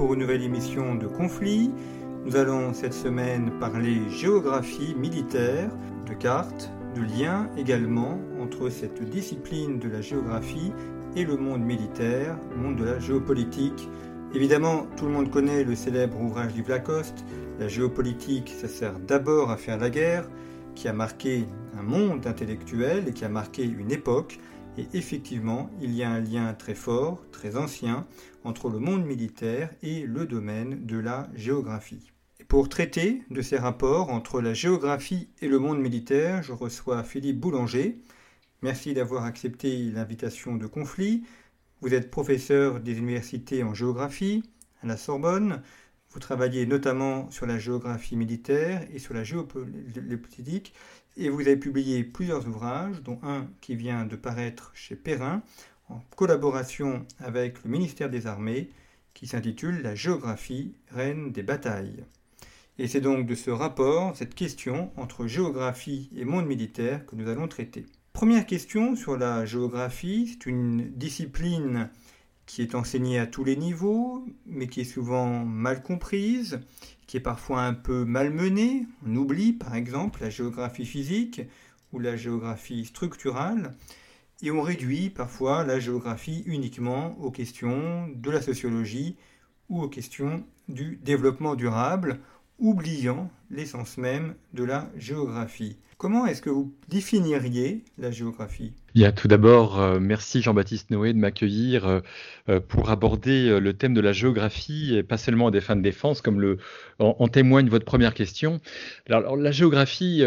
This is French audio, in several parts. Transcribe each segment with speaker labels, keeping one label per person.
Speaker 1: pour une nouvelle émission de Conflit. Nous allons cette semaine parler géographie militaire, de cartes, de liens également entre cette discipline de la géographie et le monde militaire, le monde de la géopolitique. Évidemment, tout le monde connaît le célèbre ouvrage d'Yves Lacoste. La géopolitique, ça sert d'abord à faire la guerre, qui a marqué un monde intellectuel et qui a marqué une époque. Et effectivement, il y a un lien très fort, très ancien, entre le monde militaire et le domaine de la géographie. pour traiter de ces rapports entre la géographie et le monde militaire, je reçois Philippe Boulanger. Merci d'avoir accepté l'invitation de conflit. Vous êtes professeur des universités en géographie à la Sorbonne. Vous travaillez notamment sur la géographie militaire et sur la géopolitique et vous avez publié plusieurs ouvrages, dont un qui vient de paraître chez Perrin, en collaboration avec le ministère des Armées, qui s'intitule La géographie, reine des batailles. Et c'est donc de ce rapport, cette question entre géographie et monde militaire que nous allons traiter. Première question sur la géographie, c'est une discipline qui est enseignée à tous les niveaux, mais qui est souvent mal comprise, qui est parfois un peu malmenée. On oublie par exemple la géographie physique ou la géographie structurale, et on réduit parfois la géographie uniquement aux questions de la sociologie ou aux questions du développement durable, oubliant l'essence même de la géographie. Comment est-ce que vous définiriez la géographie?
Speaker 2: Bien, tout d'abord, euh, merci Jean-Baptiste Noé de m'accueillir euh, euh, pour aborder le thème de la géographie, et pas seulement à des fins de défense, comme en, témoigne votre première question. Alors, la géographie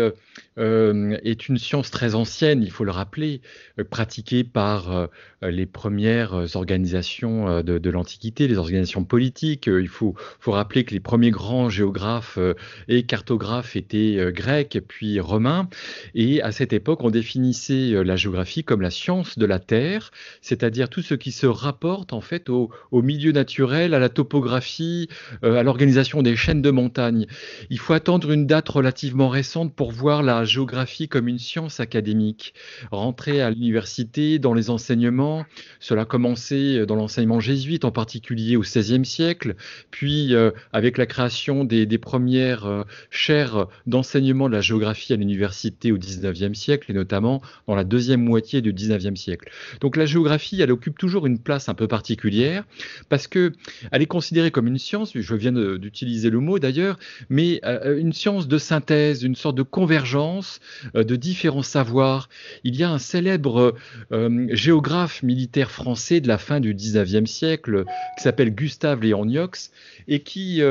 Speaker 2: est une science très ancienne, il faut le rappeler, pratiquée par les premières organisations de, l'Antiquité, les organisations politiques. il faut, rappeler que les premiers grands géographes et cartographes étaient grecs, puis romains. Et à cette époque, on définissait la géographie comme la science de la Terre, c'est-à-dire tout ce qui se rapporte en fait au, milieu naturel, à la topographie, euh, à l'organisation des chaînes de montagnes. Il faut attendre une date relativement récente pour voir la géographie comme une science académique. Rentrer à l'université, dans les enseignements, cela a commencé dans l'enseignement jésuite, en particulier au XVIe siècle, puis euh, avec la création des, premières chaires d'enseignement de la géographie à l'université au XIXe siècle, et notamment dans la deuxième moitié du 19e siècle. Donc la géographie, elle occupe toujours une place un peu particulière parce que elle est considérée comme une science, je viens d'utiliser le mot d'ailleurs, mais euh, une science de synthèse, une sorte de convergence euh, de différents savoirs. Il y a un célèbre euh, géographe militaire français de la fin du 19e siècle qui s'appelle Gustave Léon Niox et qui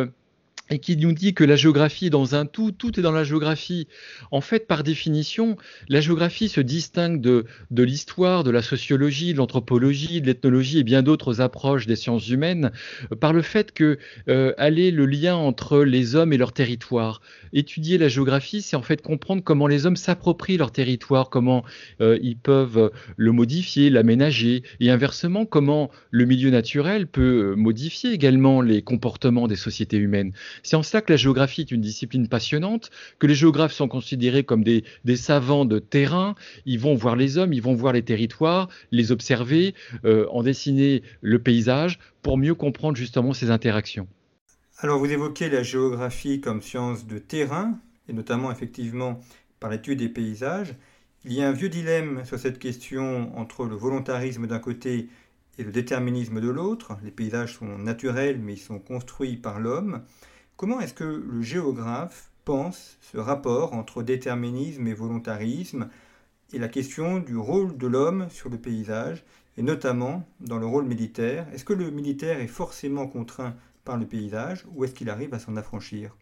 Speaker 2: et qui nous dit que la géographie est dans un tout, tout est dans la géographie. En fait, par définition, la géographie se distingue de, l'histoire, de la sociologie, de l'anthropologie, de l'ethnologie et bien d'autres approches des sciences humaines euh, par le fait que euh, est le lien entre les hommes et leur territoire. Étudier la géographie, c'est en fait comprendre comment les hommes s'approprient leur territoire, comment euh, ils peuvent le modifier, l'aménager, et inversement, comment le milieu naturel peut modifier également les comportements des sociétés humaines. C'est en cela que la géographie est une discipline passionnante, que les géographes sont considérés comme des, savants de terrain. Ils vont voir les hommes, ils vont voir les territoires, les observer, euh, en dessiner le paysage pour mieux comprendre justement ces interactions.
Speaker 1: Alors vous évoquez la géographie comme science de terrain, et notamment effectivement par l'étude des paysages. Il y a un vieux dilemme sur cette question entre le volontarisme d'un côté et le déterminisme de l'autre. Les paysages sont naturels, mais ils sont construits par l'homme. Comment est-ce que le géographe pense ce rapport entre déterminisme et volontarisme et la question du rôle de l'homme sur le paysage, et notamment dans le rôle militaire? Est-ce que le militaire est forcément contraint par le paysage ou est-ce qu'il arrive à s'en affranchir?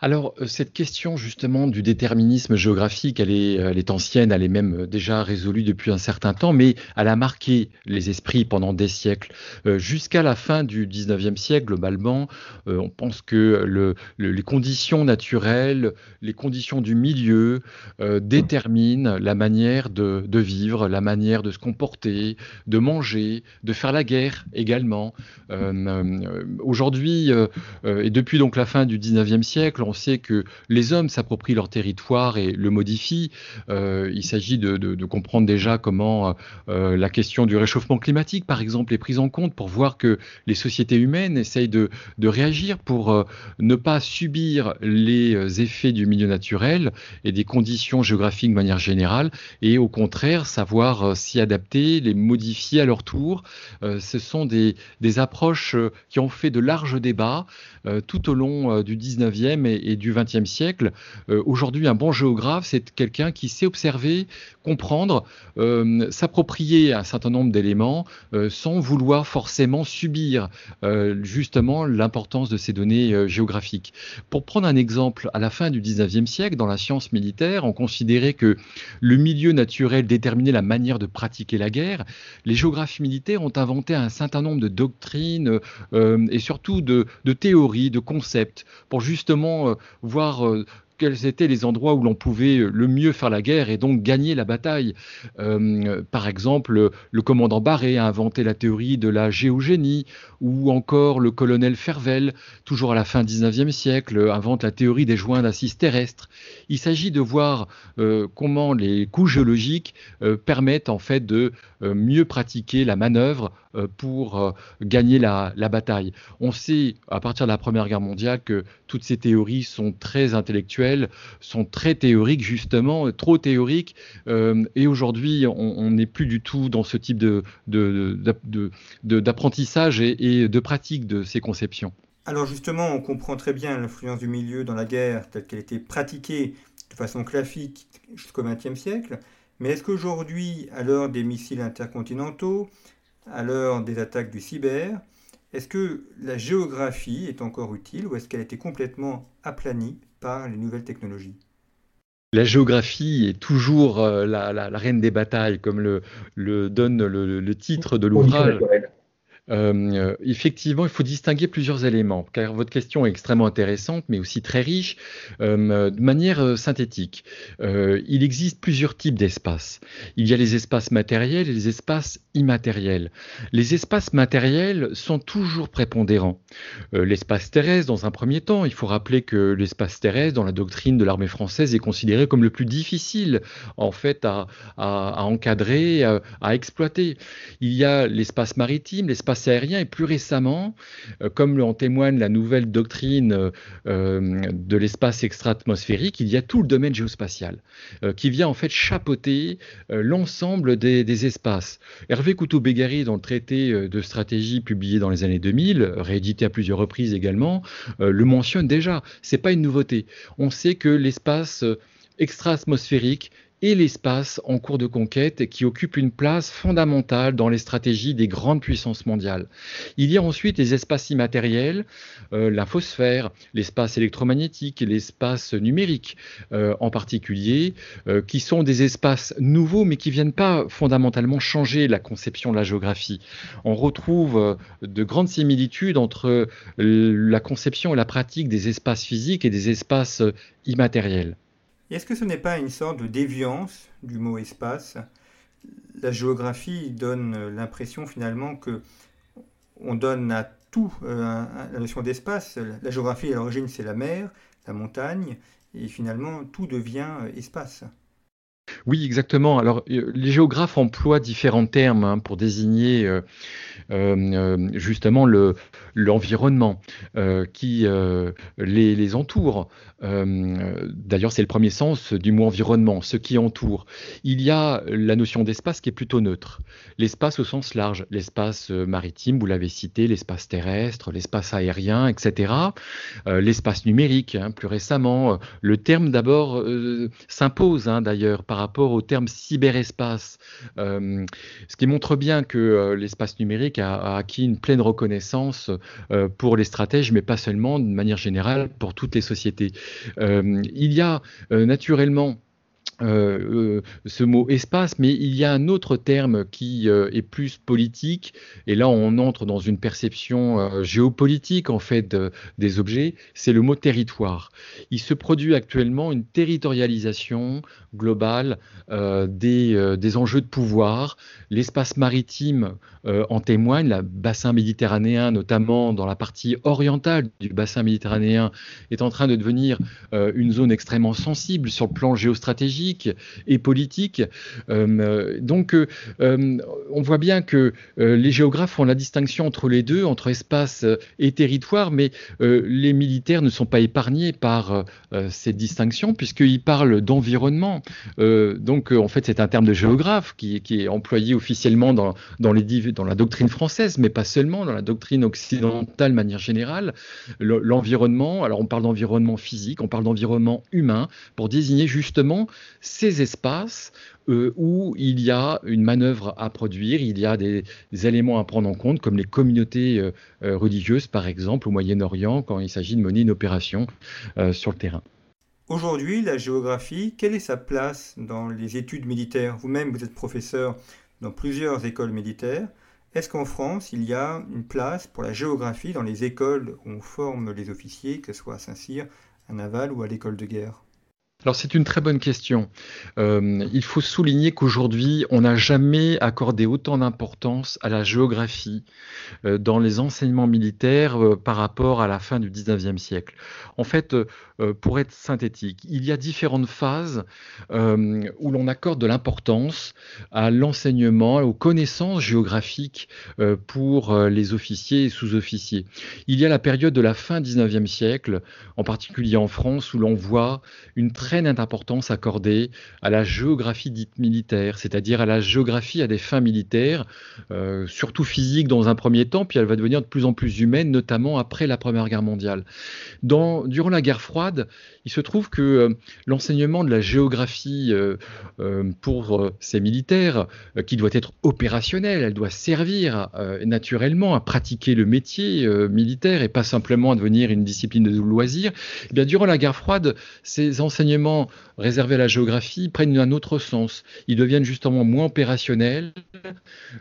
Speaker 2: Alors, euh, cette question justement du déterminisme géographique, elle est, est ancienne, elle est même euh, déjà résolue depuis un certain temps, mais elle a marqué les esprits pendant des siècles. Euh, jusqu'à la fin du 19e siècle, globalement, on pense que le, les conditions naturelles, les conditions du milieu déterminent la manière de, de, vivre, la manière de se comporter, de manger, de faire la guerre également. Aujourd'hui, et depuis donc la fin du 19e siècle, on sait que les hommes s'approprient leur territoire et le modifient. Euh, il s'agit de, comprendre déjà comment euh, la question du réchauffement climatique, par exemple, est prise en compte pour voir que les sociétés humaines essayent de, réagir pour euh, ne pas subir les effets du milieu naturel et des conditions géographiques de manière générale, et au contraire savoir s'y adapter, les modifier à leur tour. ce sont des, approches qui ont fait de larges débats tout au long du 19e et, et du XXe siècle. Euh, aujourd'hui, un bon géographe, c'est quelqu'un qui sait observer, comprendre, euh, s'approprier un certain nombre d'éléments euh, sans vouloir forcément subir justement l'importance de ces données géographiques. Pour prendre un exemple, à la fin du XIXe siècle, dans la science militaire, on considérait que le milieu naturel déterminait la manière de pratiquer la guerre. Les géographes militaires ont inventé un certain nombre de doctrines et surtout de, de théories, de concepts pour justement euh, voir euh, quels étaient les endroits où l'on pouvait le mieux faire la guerre et donc gagner la bataille. Euh, par exemple, le commandant Barré a inventé la théorie de la géogénie, ou encore le colonel Fervel, toujours à la fin du 19e siècle, invente la théorie des joints d'assises terrestres. Il s'agit de voir comment les couches géologiques permettent en fait de mieux pratiquer la manœuvre euh, pour euh, gagner la, bataille. On sait, à partir de la Première Guerre mondiale, que toutes ces théories sont très intellectuelles, sont très théoriques, justement, trop théoriques. Euh, et aujourd'hui, on n'est plus du tout dans ce type d'apprentissage et, de pratique de ces conceptions.
Speaker 1: Alors justement, on comprend très bien l'influence du milieu dans la guerre telle qu'elle était pratiquée de façon classique jusqu'au XXe siècle. Mais est-ce qu'aujourd'hui, à l'heure des missiles intercontinentaux, à l'heure des attaques du cyber, est-ce que la géographie est encore utile ou est-ce qu'elle a été complètement aplanie par les nouvelles technologies?
Speaker 2: La géographie est toujours euh, la, reine des batailles, comme le, donne le titre de l'ouvrage. Euh, effectivement, il faut distinguer plusieurs éléments, car votre question est extrêmement intéressante, mais aussi très riche, euh, de manière euh, synthétique. Il existe plusieurs types d'espaces. Il y a les espaces matériels et les espaces immatériels. Les espaces matériels sont toujours prépondérants. L'espace terrestre, dans un premier temps, il faut rappeler que l'espace terrestre, dans la doctrine de l'armée française, est considéré comme le plus difficile, en fait, à encadrer, à, à exploiter. Il y a l'espace maritime, l'espace aérien et plus récemment, euh, comme en témoigne la nouvelle doctrine euh, de l'espace extra-atmosphérique, il y a tout le domaine géospatial euh, qui vient en fait chapeauter l'ensemble des, espaces. Hervé Couteau-Bégari, dans le traité de stratégie publié dans les années 2000, réédité à plusieurs reprises également, le mentionne déjà. C'est pas une nouveauté. On sait que l'espace extra-atmosphérique et l'espace en cours de conquête qui occupe une place fondamentale dans les stratégies des grandes puissances mondiales. Il y a ensuite les espaces immatériels, euh, l'infosphère, l'espace électromagnétique, l'espace numérique euh, en particulier, euh, qui sont des espaces nouveaux mais qui viennent pas fondamentalement changer la conception de la géographie. On retrouve de grandes similitudes entre la conception et la pratique des espaces physiques et des espaces immatériels.
Speaker 1: Est-ce que ce n'est pas une sorte de déviance du mot espace? La géographie donne l'impression finalement que on donne à tout euh, la notion d'espace. La géographie à l'origine c'est la mer, la montagne, et finalement tout devient euh, espace.
Speaker 2: Oui, exactement. Alors, euh, les géographes emploient différents termes hein, pour désigner euh, euh, justement l'environnement qui les, entoure. D'ailleurs, c'est le premier sens du mot environnement, ce qui entoure. Il y a la notion d'espace qui est plutôt neutre. L'espace au sens large, l'espace maritime, vous l'avez cité, l'espace terrestre, l'espace aérien, etc. l'espace numérique, hein, plus récemment. Le terme d'abord s'impose hein, d'ailleurs par par rapport au terme cyberespace, ce qui montre bien que l'espace numérique a, acquis une pleine reconnaissance pour les stratèges, mais pas seulement, de manière générale, pour toutes les sociétés. il y a naturellement euh, euh, ce mot espace, mais il y a un autre terme qui euh, est plus politique, et là on entre dans une perception géopolitique en fait des objets, c'est le mot territoire. Il se produit actuellement une territorialisation globale des, des, enjeux de pouvoir. L'espace maritime en témoigne, le bassin méditerranéen, notamment dans la partie orientale du bassin méditerranéen, est en train de devenir une zone extrêmement sensible sur le plan géostratégique et politique. Euh, donc, euh, euh, on voit bien que les géographes font la distinction entre les deux, entre espace et territoire, mais les militaires ne sont pas épargnés par cette distinction puisqu'ils parlent d'environnement. donc, en fait, c'est un terme de géographe qui, est employé officiellement dans, dans, la doctrine française, mais pas seulement, dans la doctrine occidentale de manière générale. L'environnement, alors on parle d'environnement physique, on parle d'environnement humain pour désigner justement ces espaces euh, où il y a une manœuvre à produire, il y a des, éléments à prendre en compte, comme les communautés euh, euh, religieuses, par exemple, au Moyen-Orient, quand il s'agit de mener une opération sur le terrain.
Speaker 1: Aujourd'hui, la géographie, quelle est sa place dans les études militaires? Vous-même, vous êtes professeur dans plusieurs écoles militaires. Est-ce qu'en France, il y a une place pour la géographie dans les écoles où on forme les officiers, que ce soit à Saint-Cyr, à Naval ou à l'école de guerre?
Speaker 2: C'est une très bonne question. Euh, il faut souligner qu'aujourd'hui, on n'a jamais accordé autant d'importance à la géographie euh, dans les enseignements militaires euh, par rapport à la fin du 19e siècle. En fait, pour être synthétique, il y a différentes phases où l'on accorde de l'importance à l'enseignement, aux connaissances géographiques pour les officiers et sous-officiers. Il y a la période de la fin 19e siècle, en particulier en France, où l'on voit une très très d'importance accordée à la géographie dite militaire, c'est-à-dire à la géographie à des fins militaires, euh, surtout physiques dans un premier temps, puis elle va devenir de plus en plus humaine, notamment après la Première Guerre mondiale. Durant la guerre froide, il se trouve que euh, l'enseignement de la géographie euh, pour ces militaires, qui doit être opérationnel, elle doit servir naturellement à pratiquer le métier militaire et pas simplement à devenir une discipline de loisir, eh bien, durant la guerre froide, ces enseignements réservés à la géographie prennent un autre sens. Ils deviennent justement moins opérationnels.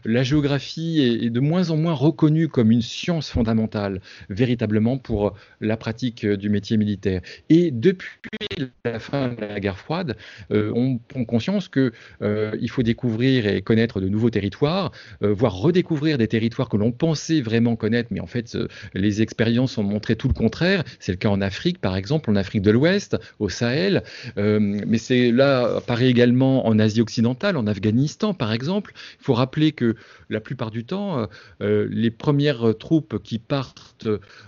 Speaker 2: La géographie est de moins en moins reconnue comme une science fondamentale, véritablement pour la pratique du métier militaire. Et depuis la fin de la guerre froide, euh, on prend conscience qu'il euh, faut découvrir et connaître de nouveaux territoires, euh, voire redécouvrir des territoires que l'on pensait vraiment connaître, mais en fait, les expériences ont montré tout le contraire. C'est le cas en Afrique, par exemple, en Afrique de l'Ouest, au Sahel, euh, mais c'est là apparaît également en Asie occidentale, en Afghanistan par exemple. Il faut rappeler que la plupart du temps, euh, euh, les premières troupes qui partent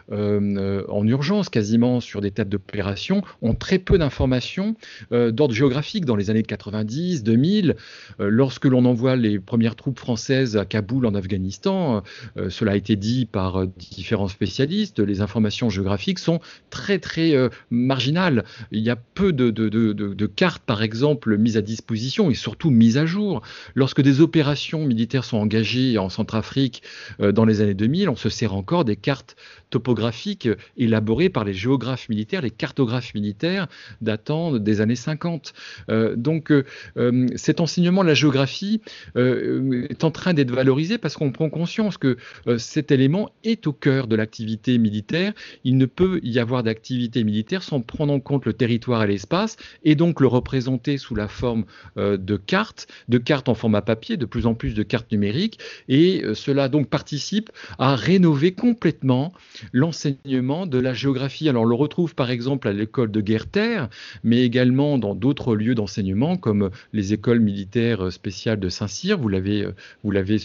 Speaker 2: en urgence, quasiment sur des têtes d'opération, ont très peu d'informations d'ordre géographique dans les années 90, 2000. lorsque l'on envoie les premières troupes françaises à Kaboul en Afghanistan, cela a été dit par différents spécialistes, les informations géographiques sont très très marginales. Il y a peu de, de, cartes, par exemple, mises à disposition et surtout mises à jour. Lorsque des opérations militaires sont engagées en Centrafrique euh, dans les années 2000, on se sert encore des cartes topographiques élaborées par les géographes militaires, les cartographes militaires datant des années 50. Euh, donc euh, cet enseignement de la géographie est en train d'être valorisé parce qu'on prend conscience que cet élément est au cœur de l'activité militaire. Il ne peut y avoir d'activité militaire sans prendre en compte le territoire et l'espace et donc le représenter sous la forme euh, de cartes, de cartes en format papier, de plus en plus de cartes numériques, et euh, cela donc participe à rénover complètement l'enseignement de la géographie. Alors on le retrouve par exemple à l'école de guerre-terre, mais également dans d'autres lieux d'enseignement comme les écoles militaires spéciales de Saint-Cyr, vous l'avez vous l'avez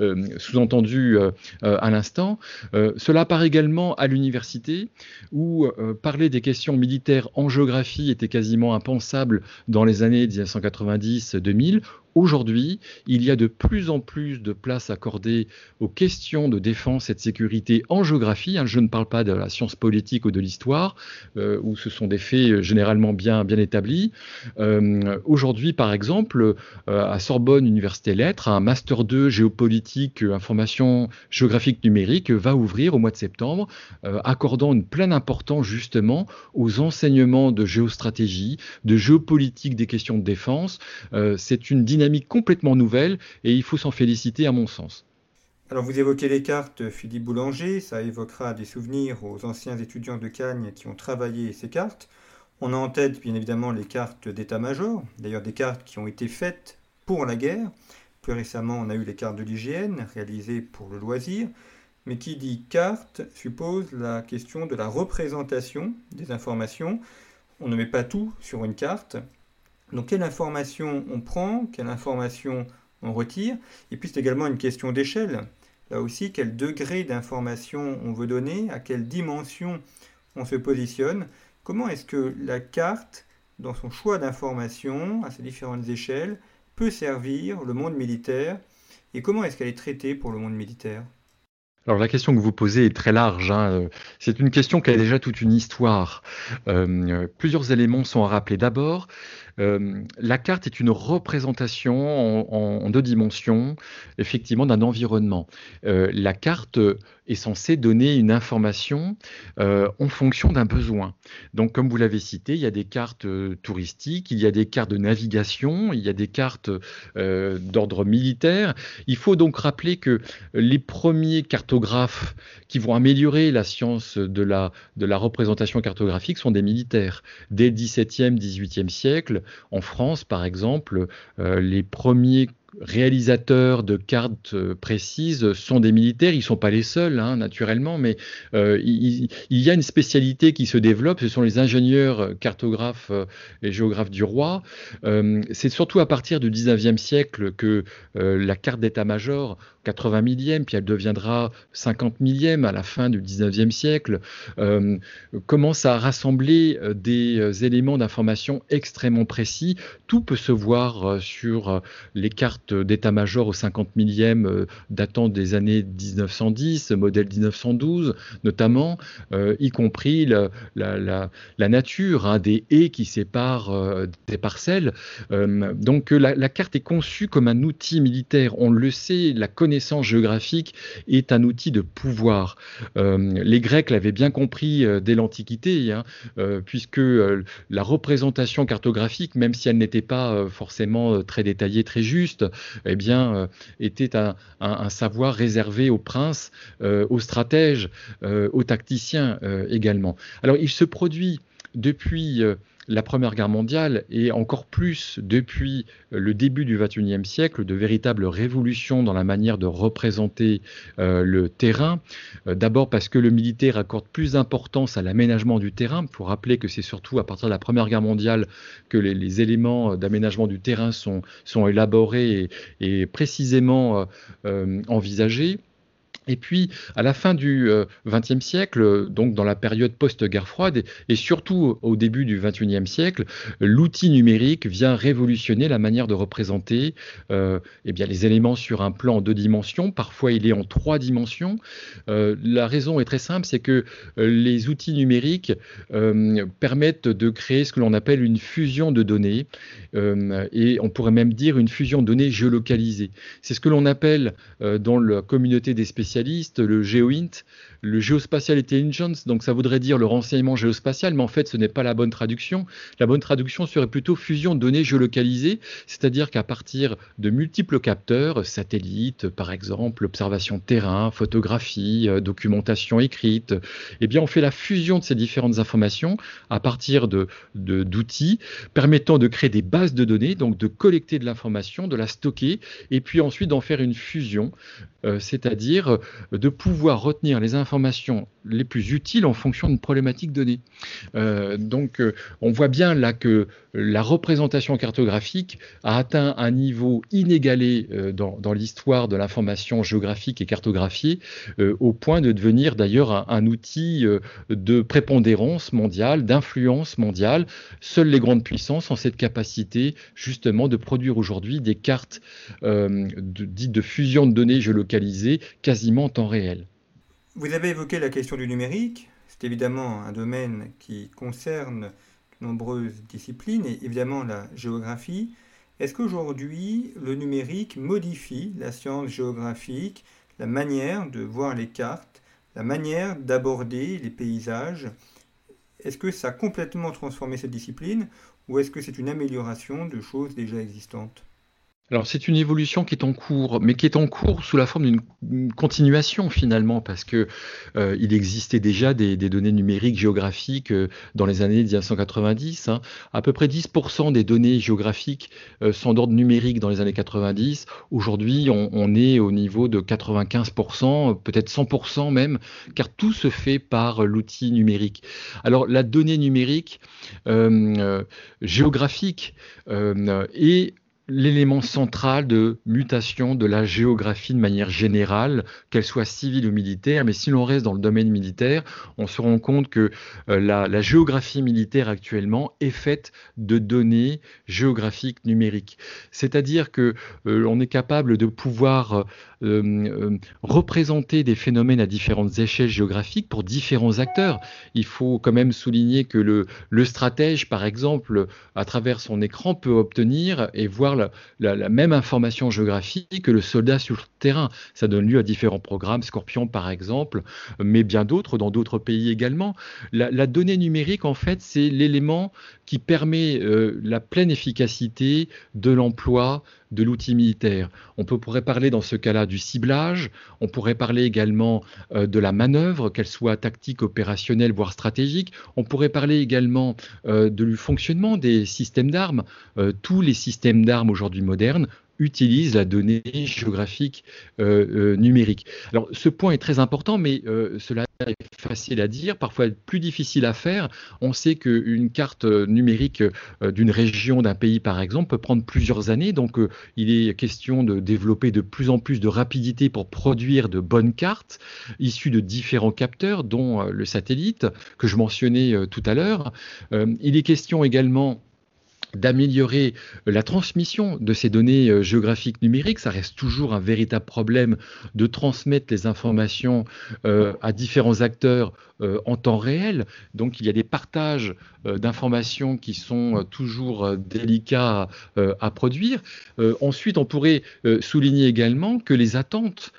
Speaker 2: euh, sous-entendu à l'instant. cela apparaît également à l'université où parler des questions militaires en géographie était quasiment impensable dans les années 1990-2000 Aujourd'hui, il y a de plus en plus de place accordée aux questions de défense et de sécurité en géographie. Hein. je ne parle pas de la science politique ou de l'histoire, euh, où ce sont des faits généralement bien, établis. Euh, aujourd'hui, par exemple, euh, à Sorbonne Université Lettres, un Master 2 géopolitique, information géographique numérique va ouvrir au mois de septembre, accordant une pleine importance justement aux enseignements de géostratégie, de géopolitique des questions de défense. C'est une dynamique complètement nouvelle et il faut s'en féliciter à mon sens.
Speaker 1: Alors vous évoquez les cartes Philippe Boulanger, ça évoquera des souvenirs aux anciens étudiants de Cagnes qui ont travaillé ces cartes. On a en tête bien évidemment les cartes d'état-major, d'ailleurs des cartes qui ont été faites pour la guerre. Plus récemment, on a eu les cartes de l'hygiène réalisées pour le loisir. Mais qui dit carte suppose la question de la représentation des informations. On ne met pas tout sur une carte. Donc quelle information on prend, quelle information on retire, et puis c'est également une question d'échelle. Là aussi, quel degré d'information on veut donner, à quelle dimension on se positionne, comment est-ce que la carte, dans son choix d'information, à ses différentes échelles, peut servir le monde militaire, et comment est-ce qu'elle est traitée pour le monde militaire?
Speaker 2: Alors la question que vous posez est très large. Hein. C'est une question qui a déjà toute une histoire. Euh, plusieurs éléments sont à rappeler. D'abord, euh, la carte est une représentation en, deux dimensions, effectivement, d'un environnement. Euh, la carte est censée donner une information euh, en fonction d'un besoin. Donc, comme vous l'avez cité, il y a des cartes touristiques, il y a des cartes de navigation, il y a des cartes d'ordre militaire. Il faut donc rappeler que les premiers cartographes qui vont améliorer la science de la, de la représentation cartographique sont des militaires. Dès le XVIIe, XVIIIe siècle, en France, par exemple, euh, les premiers réalisateurs de cartes euh, précises sont des militaires. Ils ne sont pas les seuls, hein, naturellement, mais euh, il, y a une spécialité qui se développe. Ce sont les ingénieurs euh, cartographes et géographes du roi. C'est surtout à partir du 19e siècle que la carte d'état-major, 80 millième, puis elle deviendra 50 millième à la fin du 19e siècle, commence à rassembler des éléments d'information extrêmement précis. Tout peut se voir sur les cartes d'état-major au 50 millième euh, datant des années 1910, modèle 1912 notamment, euh, y compris la, nature hein, des haies qui séparent euh, des parcelles. donc la, carte est conçue comme un outil militaire. On le sait, la connaissance géographique est un outil de pouvoir. les Grecs l'avaient bien compris dès l'Antiquité, hein, puisque la représentation cartographique, même si elle n'était pas forcément très détaillée, très juste, eh bien, euh, était un, savoir réservé aux princes, euh, aux stratèges, euh, aux tacticiens également. Alors, il se produit depuis la Première Guerre mondiale et encore plus depuis le début du XXIe siècle de véritables révolutions dans la manière de représenter euh, le terrain. Euh, d'abord parce que le militaire accorde plus d'importance à l'aménagement du terrain. Il faut rappeler que c'est surtout à partir de la Première Guerre mondiale que les, éléments d'aménagement du terrain sont, élaborés et, précisément euh, envisagés. Et puis, à la fin du XXe siècle, donc dans la période post-guerre froide, et, surtout au début du XXIe siècle, l'outil numérique vient révolutionner la manière de représenter euh, eh bien, les éléments sur un plan en deux dimensions. Parfois, il est en trois dimensions. Euh, la raison est très simple, c'est que euh, les outils numériques euh, permettent de créer ce que l'on appelle une fusion de données, et on pourrait même dire une fusion de données géolocalisées. C'est ce que l'on appelle dans la communauté des spécialistes le GeoInt, le Geospatial Intelligence, donc ça voudrait dire le renseignement géospatial, mais en fait ce n'est pas la bonne traduction. La bonne traduction serait plutôt fusion de données géolocalisées, c'est-à-dire qu'à partir de multiples capteurs, satellites par exemple, observation de terrain, photographie, euh, documentation écrite, eh bien on fait la fusion de ces différentes informations à partir de, d'outils permettant de créer des bases de données, donc de collecter de l'information, de la stocker, et puis ensuite d'en faire une fusion, euh, c'est-à-dire de pouvoir retenir les informations les plus utiles en fonction d'une problématique donnée. Euh, donc, euh, on voit bien là que la représentation cartographique a atteint un niveau inégalé euh, dans, l'histoire de l'information géographique et cartographiée, au point de devenir d'ailleurs un, outil de prépondérance mondiale, d'influence mondiale. Seules les grandes puissances ont cette capacité justement de produire aujourd'hui des cartes dites de fusion de données géolocalisées quasiment en temps réel.
Speaker 1: Vous avez évoqué la question du numérique. C'est évidemment un domaine qui concerne de nombreuses disciplines et évidemment la géographie. Est-ce qu'aujourd'hui, le numérique modifie la science géographique, la manière de voir les cartes, la manière d'aborder les paysages? Est-ce que ça a complètement transformé cette discipline ou est-ce que c'est une amélioration de choses déjà existantes?
Speaker 2: Alors c'est une évolution qui est en cours, mais qui est en cours sous la forme d'une continuation finalement, parce que euh, il existait déjà des, données numériques géographiques euh, dans les années 1990. Hein. À peu près 10% des données géographiques euh, sont d'ordre numérique dans les années 90. Aujourd'hui, on, on, est au niveau de 95%, peut-être 100% même, car tout se fait par l'outil numérique. Alors la donnée numérique géographique est l'élément central de mutation de la géographie de manière générale, qu'elle soit civile ou militaire. Mais si l'on reste dans le domaine militaire, on se rend compte que euh, la, géographie militaire actuellement est faite de données géographiques numériques. C'est-à-dire que euh, on est capable de pouvoir euh, représenter des phénomènes à différentes échelles géographiques pour différents acteurs. Il faut quand même souligner que le, le stratège, par exemple, à travers son écran, peut obtenir et voir la, même information géographique que le soldat sur le terrain. Ça donne lieu à différents programmes, Scorpion par exemple, mais bien d'autres dans d'autres pays également. La, donnée numérique, en fait, c'est l'élément qui permet euh, la pleine efficacité de l'emploi de l'outil militaire. On pourrait parler dans ce cas-là du ciblage, on pourrait parler également euh, de la manœuvre, qu'elle soit tactique, opérationnelle, voire stratégique. On pourrait parler également euh, du fonctionnement des systèmes d'armes. Euh, tous les systèmes d'armes aujourd'hui modernes utilise la donnée géographique numérique. Alors ce point est très important, mais cela est facile à dire, parfois plus difficile à faire. On sait qu'une carte numérique d'une région, d'un pays par exemple, peut prendre plusieurs années, donc il est question de développer de plus en plus de rapidité pour produire de bonnes cartes issues de différents capteurs, dont le satellite que je mentionnais tout à l'heure. il est question également d'améliorer la transmission de ces données euh, géographiques numériques. Ça reste toujours un véritable problème de transmettre les informations euh, à différents acteurs euh, en temps réel. Donc il y a des partages d'informations qui sont toujours délicats à produire. ensuite, on pourrait souligner également que les attentes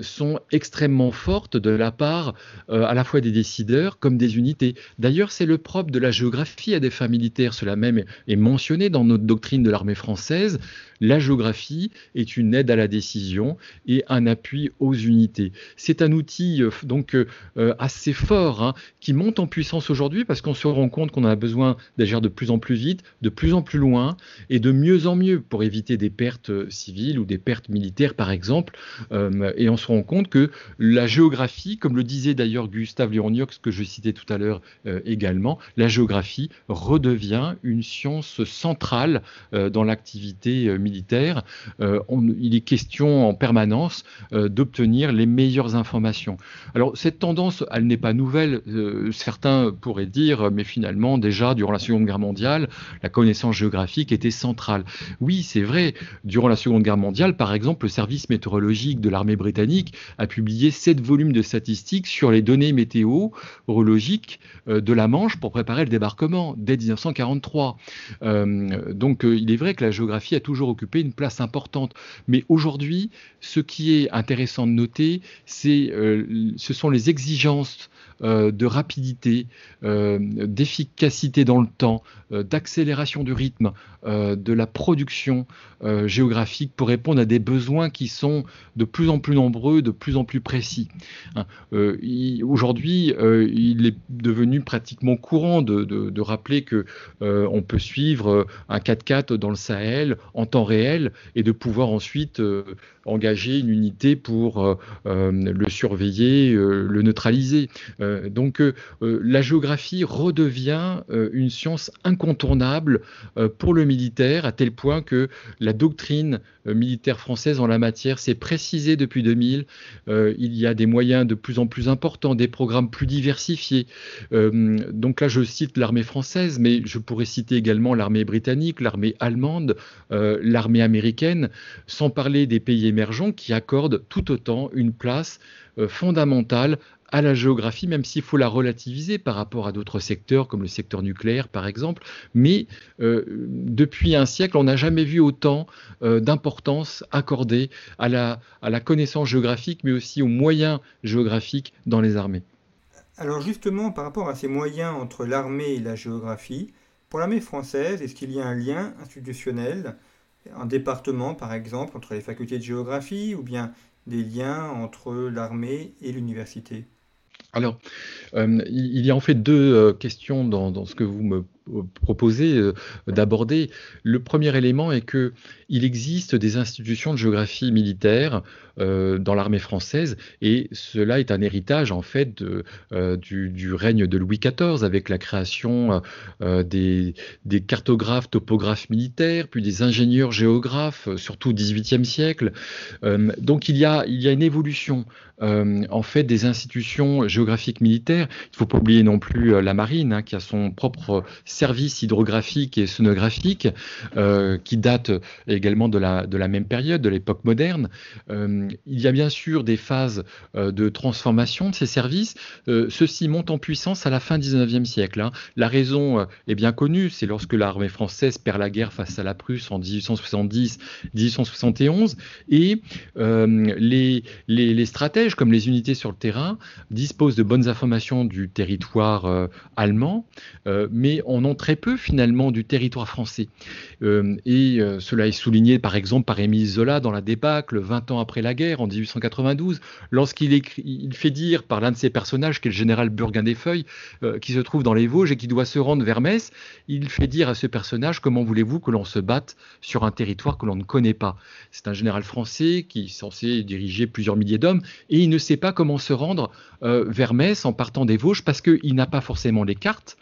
Speaker 2: sont extrêmement fortes de la part à la fois des décideurs comme des unités. D'ailleurs, c'est le propre de la géographie à des fins militaires. Cela même est mentionné dans notre doctrine de l'armée française, la géographie est une aide à la décision et un appui aux unités. C'est un outil euh, donc euh, euh, assez fort hein, qui monte en puissance aujourd'hui parce qu'on se rend compte qu'on a besoin d'agir de plus en plus vite, de plus en plus loin et de mieux en mieux pour éviter des pertes civiles ou des pertes militaires par exemple. et on se rend compte que la géographie, comme le disait d'ailleurs Gustave Léoniox que je citais tout à l'heure également, la géographie redevient une science centrale dans l'activité militaire militaire, euh, il est question en permanence euh, d'obtenir les meilleures informations. Alors cette tendance, elle n'est pas nouvelle. Euh, certains pourraient dire, mais finalement déjà durant la Seconde Guerre mondiale, la connaissance géographique était centrale. Oui, c'est vrai. Durant la Seconde Guerre mondiale, par exemple, le service météorologique de l'armée britannique a publié sept volumes de statistiques sur les données météorologiques de la Manche pour préparer le débarquement dès 1943. Donc il est vrai que la géographie a toujours occuper une place importante. Mais aujourd'hui, ce qui est intéressant de noter, c'est, euh, ce sont les exigences euh, de rapidité, euh, d'efficacité dans le temps, euh, d'accélération du rythme, de la production géographique pour répondre à des besoins qui sont de plus en plus nombreux, de plus en plus précis. Hein, aujourd'hui, il est devenu pratiquement courant de, rappeler que on peut suivre suivre un 4x4 dans le Sahel en temps réel et de pouvoir ensuite engager une unité pour le surveiller, le neutraliser. donc la géographie redevient une science incontournable pour le militaire à tel point que la doctrine militaire française en la matière s'est précisée depuis 2000. il y a des moyens de plus en plus importants, des programmes plus diversifiés. donc là, je cite l'armée française, mais je pourrais citer également l'armée britannique, l'armée allemande, l'armée américaine, sans parler des pays émergents qui accordent tout autant une place fondamentale à la géographie, même s'il faut la relativiser par rapport à d'autres secteurs, comme le secteur nucléaire par exemple. Mais euh, depuis un siècle, on n'a jamais vu autant euh, d'importance accordée à la, à la connaissance géographique, mais aussi aux moyens géographiques dans les armées.
Speaker 1: Alors justement, par rapport à ces moyens entre l'armée et la géographie, pour l'armée française, est-ce qu'il y a un lien institutionnel, un département par exemple, entre les facultés de géographie, ou bien des liens entre l'armée et l'université?
Speaker 2: Alors, euh, il y a en fait deux euh, questions dans, ce que vous me proposez euh, d'aborder. Le premier élément est que il existe des institutions de géographie militaire dans l'armée française et cela est un héritage en fait du, règne de Louis XIV avec la création des, cartographes, topographes militaires, puis des ingénieurs géographes, surtout au XVIIIe siècle. donc il y a, une évolution euh, en fait des institutions géographiques militaires. Il ne faut pas oublier non plus euh, la marine, hein, qui a son propre service hydrographique et sonographique, euh, qui date également de la, même période, de l'époque moderne. il y a bien sûr des phases de transformation de ces services. Ceux-ci montent en puissance à la fin du XIXe siècle. Hein. La raison est bien connue, c'est lorsque l'armée française perd la guerre face à la Prusse en 1870-1871, et les, stratèges comme les unités sur le terrain, disposent de bonnes informations du territoire euh, allemand, euh, mais on très peu finalement du territoire français. Euh, et cela est souligné par exemple par Émile Zola dans la débâcle 20 ans après la guerre, en 1892, lorsqu'il il fait dire par l'un de ses personnages, qui est le général Burguin des Feuilles, qui se trouve dans les Vosges et qui doit se rendre vers Metz, il fait dire à ce personnage comment voulez-vous que l'on se batte sur un territoire que l'on ne connaît pas? C'est un général français qui est censé diriger plusieurs milliers d'hommes et il ne sait pas comment se rendre euh, vers Metz en partant des Vosges parce qu'il n'a pas forcément les cartes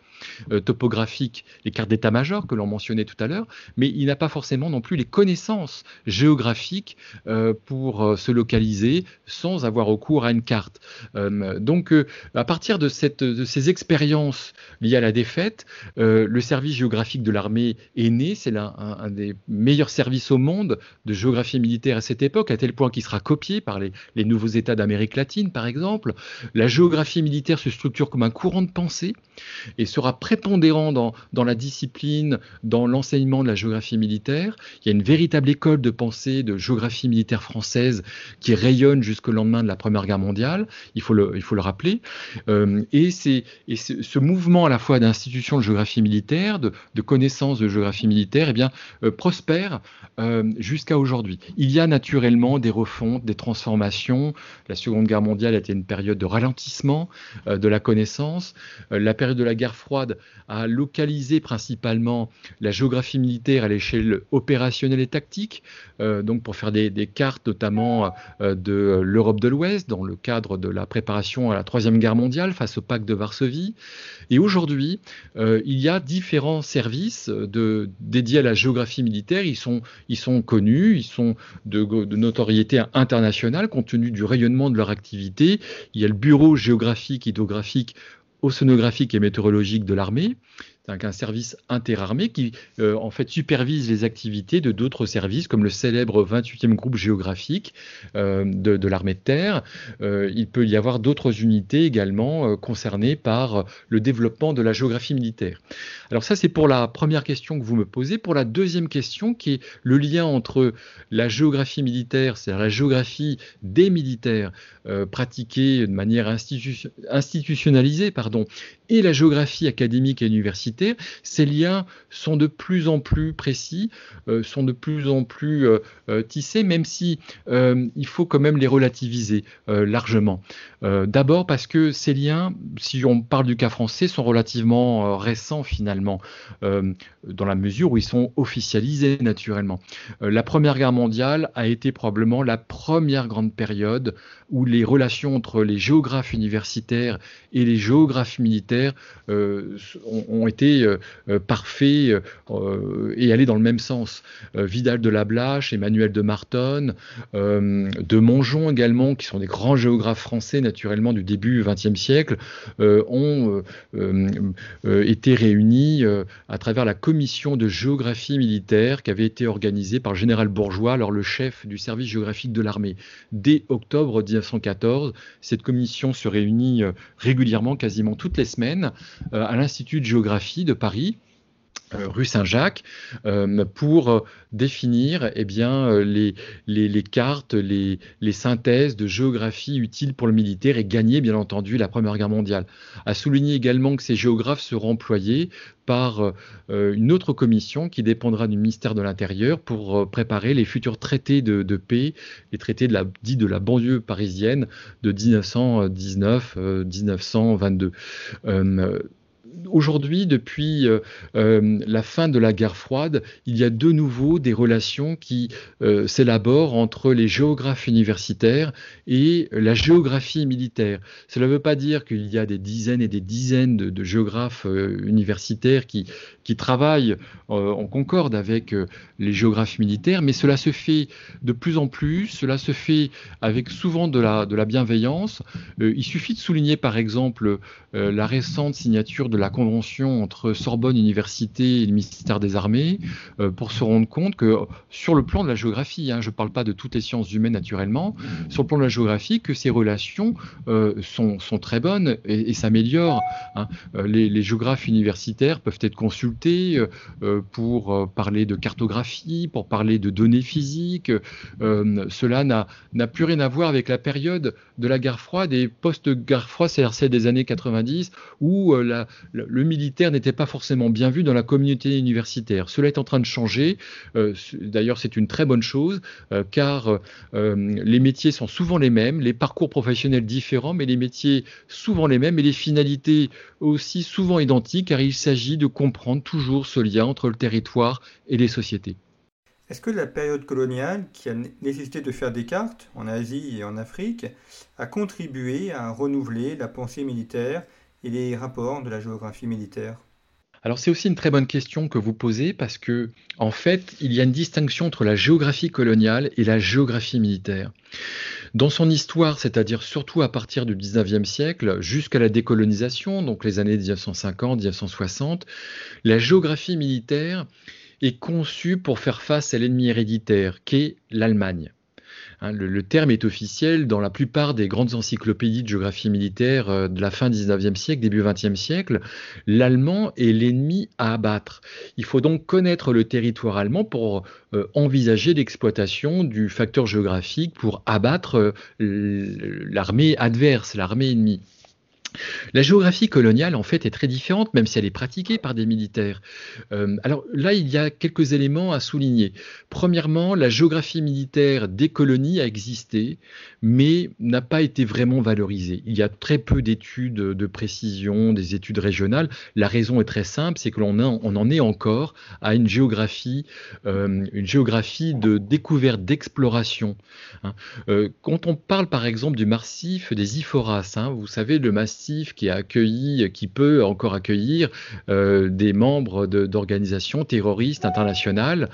Speaker 2: euh, topographiques, les cartes d'état-major que l'on mentionnait tout à l'heure, mais il n'a pas forcément non plus les connaissances géographiques euh, pour euh, se localiser sans avoir recours à une carte. donc, à partir de, ces expériences liées à la défaite, le service géographique de l'armée est né. C'est un, un, des meilleurs services au monde de géographie militaire à cette époque, à tel point qu'il sera copié par les, les nouveaux États d'Amérique latine, par exemple. La géographie militaire se structure comme un courant de pensée et sera prépondérant dans, dans la discipline, dans l'enseignement de la géographie militaire. Il y a une véritable école de pensée de géographie militaire française qui rayonne jusqu'au lendemain de la Première Guerre mondiale, il faut le, rappeler. Euh, et, et ce mouvement à la fois d'institutions de géographie militaire, de, de connaissances de géographie militaire, eh bien, euh, prospère euh, jusqu'à aujourd'hui. Il y a naturellement des refontes, des transformations. La Seconde Guerre mondiale a été une période de ralentissement de la connaissance. la période de la guerre froide a localisé principalement la géographie militaire à l'échelle opérationnelle et tactique, euh, donc pour faire des, cartes notamment euh, de l'Europe de l'Ouest dans le cadre de la préparation à la Troisième Guerre mondiale face au pacte de Varsovie. Et aujourd'hui, euh, il y a différents services dédiés à la géographie militaire. Ils sont, connus, ils sont de, notoriété internationale compte tenu du rayonnement de leur activité. Il y a le Bureau géographique hydrographique océanographique et météorologique de l'armée, c'est un service interarmé qui euh, en fait supervise les activités de d'autres services comme le célèbre 28e groupe géographique euh, de, l'armée de terre. Euh, il peut y avoir d'autres unités également concernées par le développement de la géographie militaire. Alors ça c'est pour la première question que vous me posez. Pour la deuxième question qui est le lien entre la géographie militaire, c'est-à-dire la géographie des militaires pratiquée de manière institutionnalisée pardon, et la géographie académique et universitaire, ces liens sont de plus en plus précis, euh, sont de plus en plus euh, euh, tissés, même si il faut quand même les relativiser largement. D'abord parce que ces liens, si on parle du cas français, sont relativement récents finalement, dans la mesure où ils sont officialisés naturellement. la Première Guerre mondiale a été probablement la première grande période où les relations entre les géographes universitaires et les géographes militaires euh, ont, été euh, euh, parfaits et allaient dans le même sens. Vidal de Lablache, Emmanuel de Martonne, de Mongeon également, qui sont des grands géographes français naturellement du début XXe siècle, ont été réunis à travers la commission de géographie militaire qui avait été organisée par le général Bourgeois, alors le chef du service géographique de l'armée. Dès octobre 1914, cette commission se réunit régulièrement, quasiment toutes les semaines, euh, à l'Institut de géographie de Paris. Euh, rue Saint-Jacques euh, pour définir eh les, cartes, les, synthèses de géographie utiles pour le militaire et gagner bien entendu la Première Guerre mondiale. À souligner également que ces géographes seront employés par une autre commission qui dépendra du ministère de l'Intérieur pour préparer les futurs traités de, paix, les traités dits de la banlieue parisienne de 1919-1922 aujourd'hui, depuis euh, euh, la fin de la guerre froide, il y a de nouveau des relations qui euh, s'élaborent entre les géographes universitaires et la géographie militaire. Cela ne veut pas dire qu'il y a des dizaines et des dizaines de, géographes universitaires qui, travaillent en concorde avec les géographes militaires, mais cela se fait de plus en plus, cela se fait avec souvent de la, de la bienveillance. il suffit de souligner par exemple la récente signature de la convention entre Sorbonne Université et le ministère des Armées euh, pour se rendre compte que sur le plan de la géographie, hein, je ne parle pas de toutes les sciences humaines naturellement, sur le plan de la géographie, que ces relations euh, sont, sont, très bonnes et, s'améliorent. Hein. Euh, les, géographes universitaires peuvent être consultés pour parler de cartographie, pour parler de données physiques. cela n'a plus rien à voir avec la période de la guerre froide et post-guerre froide, c'est-à-dire celle des années 90, où la, le militaire n'était pas forcément bien vu dans la communauté universitaire. Cela est en train de changer. Euh, d'ailleurs, c'est une très bonne chose, euh, car euh, les métiers sont souvent les mêmes, les parcours professionnels différents, mais les métiers souvent les mêmes et les finalités aussi souvent identiques, car il s'agit de comprendre toujours ce lien entre le territoire et les sociétés.
Speaker 1: Est-ce que la période coloniale, qui a nécessité de faire des cartes en Asie et en Afrique, a contribué à renouveler la pensée militaire et les rapports de la géographie militaire
Speaker 2: alors c'est aussi une très bonne question que vous posez parce que en fait, il y a une distinction entre la géographie coloniale et la géographie militaire. Dans son histoire, c'est-à-dire surtout à partir du 19e siècle jusqu'à la décolonisation, donc les années 1950-1960, la géographie militaire est conçue pour faire face à l'ennemi héréditaire qu'est l'Allemagne. Hein, le, terme est officiel dans la plupart des grandes encyclopédies de géographie militaire euh, de la fin 19e siècle, début 20e siècle. L'allemand est l'ennemi à abattre. Il faut donc connaître le territoire allemand pour euh, envisager l'exploitation du facteur géographique pour abattre euh, l'armée adverse, l'armée ennemie. La géographie coloniale, en fait, est très différente, même si elle est pratiquée par des militaires. Euh, alors là, il y a quelques éléments à souligner. Premièrement, la géographie militaire des colonies a existé, mais n'a pas été vraiment valorisée. Il y a très peu d'études de précision, des études régionales. La raison est très simple, c'est que l'on en est encore à une géographie, euh, une géographie de découverte, d'exploration. Hein. Euh, quand on parle, par exemple, du massif des Iphoras, hein, vous savez, le massif qui a accueilli, qui peut encore accueillir euh, des membres d'organisations terroristes internationales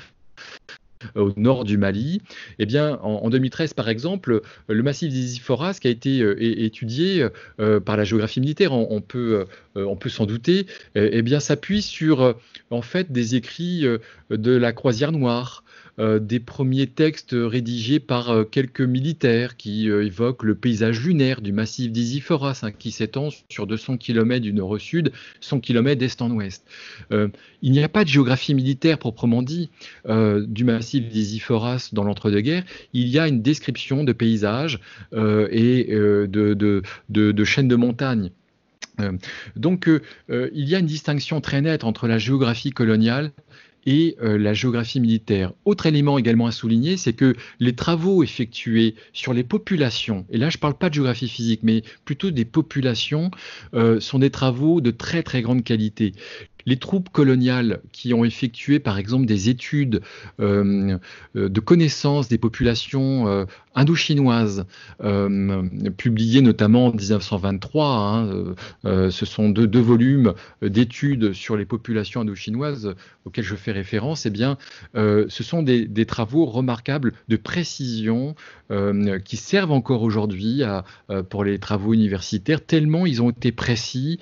Speaker 2: au nord du Mali. Eh bien, en, 2013, par exemple, le massif des Iphoras, qui a été euh, étudié euh, par la géographie militaire, on, peut, peut s'en douter, eh bien, s'appuie sur en fait des écrits de la Croisière Noire, euh, des premiers textes rédigés par euh, quelques militaires qui euh, évoquent le paysage lunaire du massif d'Isiphoras, hein, qui s'étend sur 200 km du nord au sud, 100 km d'est en ouest. il n'y a pas de géographie militaire proprement dit du massif d'Isiphoras dans l'entre-deux-guerres. Il y a une description de paysages et de chaînes de montagnes. donc il y a une distinction très nette entre la géographie coloniale et euh, la géographie militaire. Autre élément également à souligner, c'est que les travaux effectués sur les populations, et là je ne parle pas de géographie physique, mais plutôt des populations, euh, sont des travaux de très très grande qualité les troupes coloniales qui ont effectué par exemple des études euh, de connaissance des populations euh, indo-chinoises, euh, publiées notamment en 1923, hein, ce sont deux, volumes d'études sur les populations indo-chinoises auxquelles je fais référence, eh bien, ce sont des, travaux remarquables de précision qui servent encore aujourd'hui pour les travaux universitaires, tellement ils ont été précis,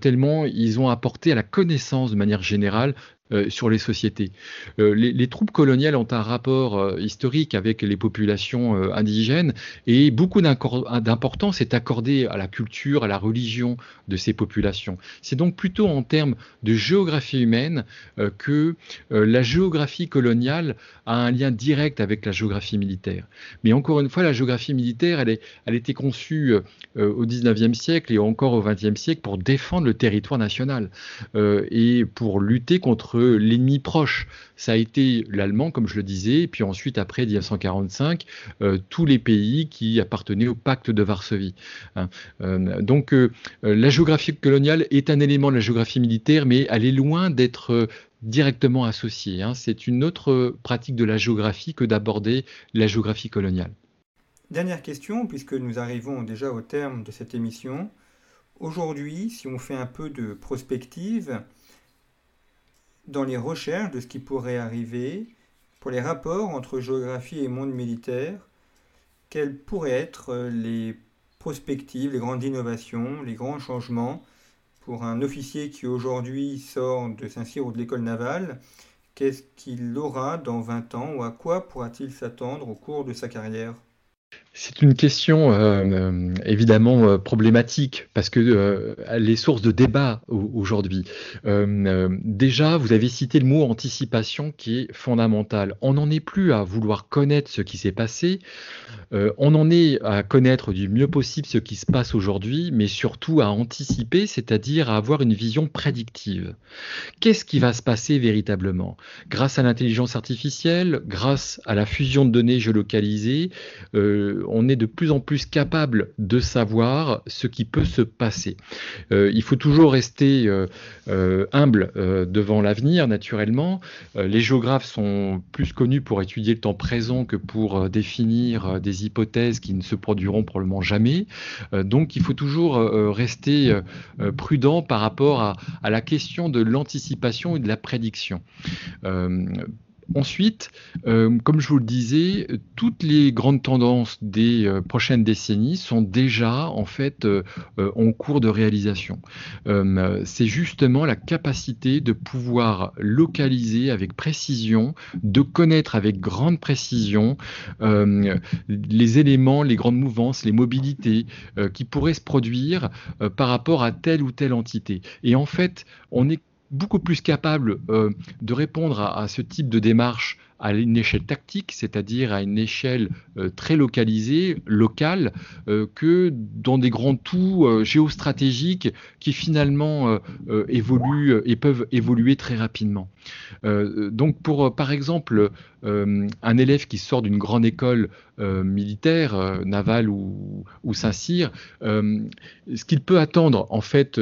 Speaker 2: tellement ils ont apporté à la connaissance de manière générale euh, sur les sociétés. Euh, les, troupes coloniales ont un rapport euh, historique avec les populations indigènes et beaucoup d'importance est accordée à la culture, à la religion de ces populations. C'est donc plutôt en termes de géographie humaine que la géographie coloniale a un lien direct avec la géographie militaire. Mais encore une fois, la géographie militaire, elle, est, elle a été conçue au 19e siècle et encore au 20e siècle pour défendre le territoire national et pour lutter contre l'ennemi proche. Ça a été l'allemand, comme je le disais, puis ensuite, après 1945, euh, tous les pays qui appartenaient au pacte de Varsovie. Hein. Euh, donc, euh, la géographie coloniale est un élément de la géographie militaire, mais elle est loin d'être directement associée. Hein. C'est une autre pratique de la géographie que d'aborder la géographie coloniale.
Speaker 1: Dernière question, puisque nous arrivons déjà au terme de cette émission. Aujourd'hui, si on fait un peu de prospective, dans les recherches de ce qui pourrait arriver pour les rapports entre géographie et monde militaire, quelles pourraient être euh, les prospectives, les grandes innovations, les grands changements pour un officier qui aujourd'hui sort de Saint-Cyr ou de l'école navale? Qu'est-ce qu'il aura dans 20 ans ou à quoi pourra-t-il s'attendre au cours de sa carrière?
Speaker 2: C'est une question euh, euh, évidemment euh, problématique parce que elle est source de débat aujourd'hui. déjà, vous avez cité le mot anticipation qui est fondamental. On n'en est plus à vouloir connaître ce qui s'est passé, on en est à connaître du mieux possible ce qui se passe aujourd'hui, mais surtout à anticiper, c'est-à-dire à avoir une vision prédictive. Qu'est-ce qui va se passer véritablement? Grâce à l'intelligence artificielle, grâce à la fusion de données géolocalisées, on est de plus en plus capable de savoir ce qui peut se passer. Euh, il faut toujours rester euh, euh, humble devant l'avenir, naturellement. les géographes sont plus connus pour étudier le temps présent que pour définir des hypothèses qui ne se produiront probablement jamais. donc il faut toujours rester prudent par rapport à, à, la question de l'anticipation et de la prédiction. Ensuite, euh, comme je vous le disais, toutes les grandes tendances des euh, prochaines décennies sont déjà en fait euh, en cours de réalisation. C'est justement la capacité de pouvoir localiser avec précision, de connaître avec grande précision les éléments, les grandes mouvances, les mobilités qui pourraient se produire par rapport à telle ou telle entité. Et en fait, on est beaucoup plus capable euh, de répondre à, ce type de démarche à une échelle tactique, c'est-à-dire à une échelle euh, très localisée, locale, euh, que dans des grands tout géostratégiques qui finalement évoluent et peuvent évoluer très rapidement. donc pour par exemple un élève qui sort d'une grande école militaire, navale ou, ou Saint-Cyr, ce qu'il peut attendre en fait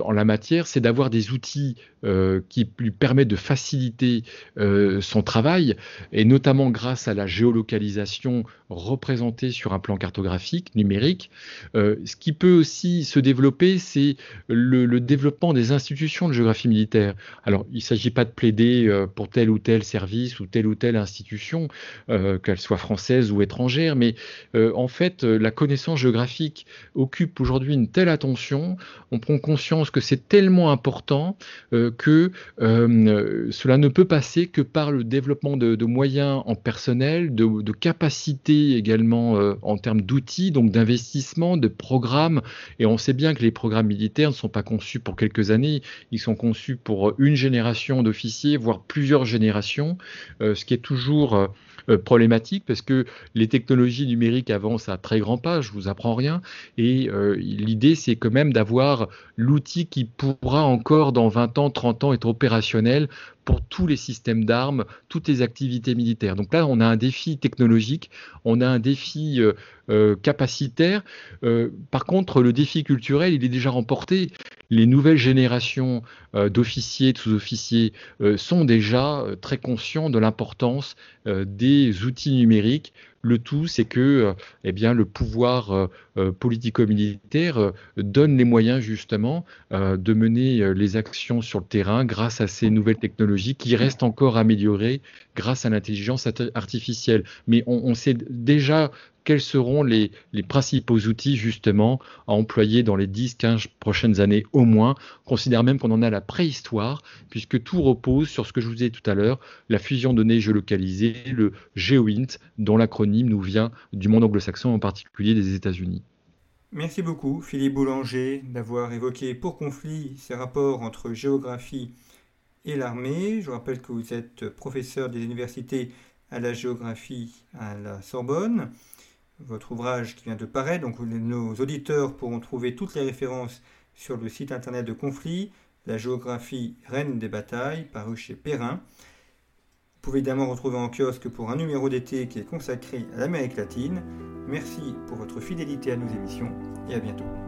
Speaker 2: en la matière, c'est d'avoir des outils euh, qui lui permet de faciliter euh, son travail, et notamment grâce à la géolocalisation représentée sur un plan cartographique numérique. Euh, ce qui peut aussi se développer, c'est le, développement des institutions de géographie militaire. Alors, il ne s'agit pas de plaider pour tel ou tel service ou telle ou telle institution, qu'elle soit française ou étrangère, mais en fait, la connaissance géographique occupe aujourd'hui une telle attention, on prend conscience que c'est tellement important que cela ne peut passer que par le développement de, moyens en personnel, de, de capacités également en termes d'outils, donc d'investissement, de programmes. Et on sait bien que les programmes militaires ne sont pas conçus pour quelques années, ils sont conçus pour une génération d'officiers, voire plusieurs générations, ce qui est toujours euh, problématique parce que les technologies numériques avancent à très grands pas, je vous apprends rien, et euh, l'idée c'est quand même d'avoir l'outil qui pourra encore dans 20 ans, 30 ans être opérationnel pour tous les systèmes d'armes, toutes les activités militaires. Donc là, on a un défi technologique, on a un défi euh, capacitaire. par contre, le défi culturel, il est déjà remporté les nouvelles générations euh, d'officiers, de sous-officiers euh, sont déjà euh, très conscients de l'importance des outils numériques. Le tout, c'est que eh le pouvoir politico-militaire donne les moyens justement de mener les actions sur le terrain grâce à ces nouvelles technologies qui restent encore améliorées grâce à l'intelligence artificielle. Mais on sait déjà quels seront les, principaux outils justement à employer dans les 10-15 prochaines années au moins. On considère même qu'on en a la préhistoire, puisque tout repose sur ce que je vous disais tout à l'heure, la fusion de données géolocalisée, le GeoINT, dont l'acronyme nous vient du monde anglo-saxon, en particulier des États-Unis.
Speaker 1: Merci beaucoup Philippe Boulanger d'avoir évoqué pour conflit ces rapports entre géographie et l'armée. Je rappelle que vous êtes professeur des universités à la géographie à la Sorbonne votre ouvrage qui vient de paraître. Donc nos auditeurs pourront trouver toutes les références sur le site internet de Conflit, la géographie reine des batailles, paru chez Perrin. Vous pouvez évidemment retrouver en kiosque pour un numéro d'été qui est consacré à l'Amérique latine. Merci pour votre fidélité à nos émissions et à bientôt.